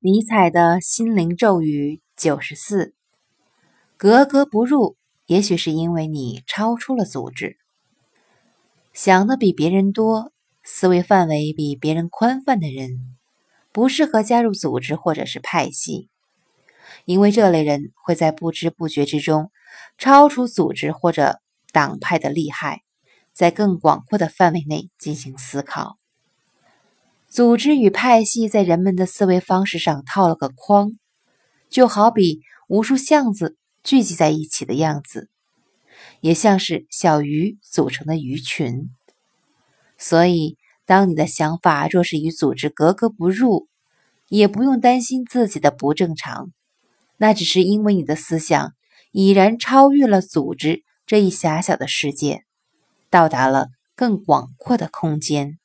尼采的心灵咒语九十四：格格不入，也许是因为你超出了组织，想的比别人多，思维范围比别人宽泛的人，不适合加入组织或者是派系，因为这类人会在不知不觉之中超出组织或者党派的利害，在更广阔的范围内进行思考。组织与派系在人们的思维方式上套了个框，就好比无数巷子聚集在一起的样子，也像是小鱼组成的鱼群。所以，当你的想法若是与组织格格不入，也不用担心自己的不正常，那只是因为你的思想已然超越了组织这一狭小的世界，到达了更广阔的空间。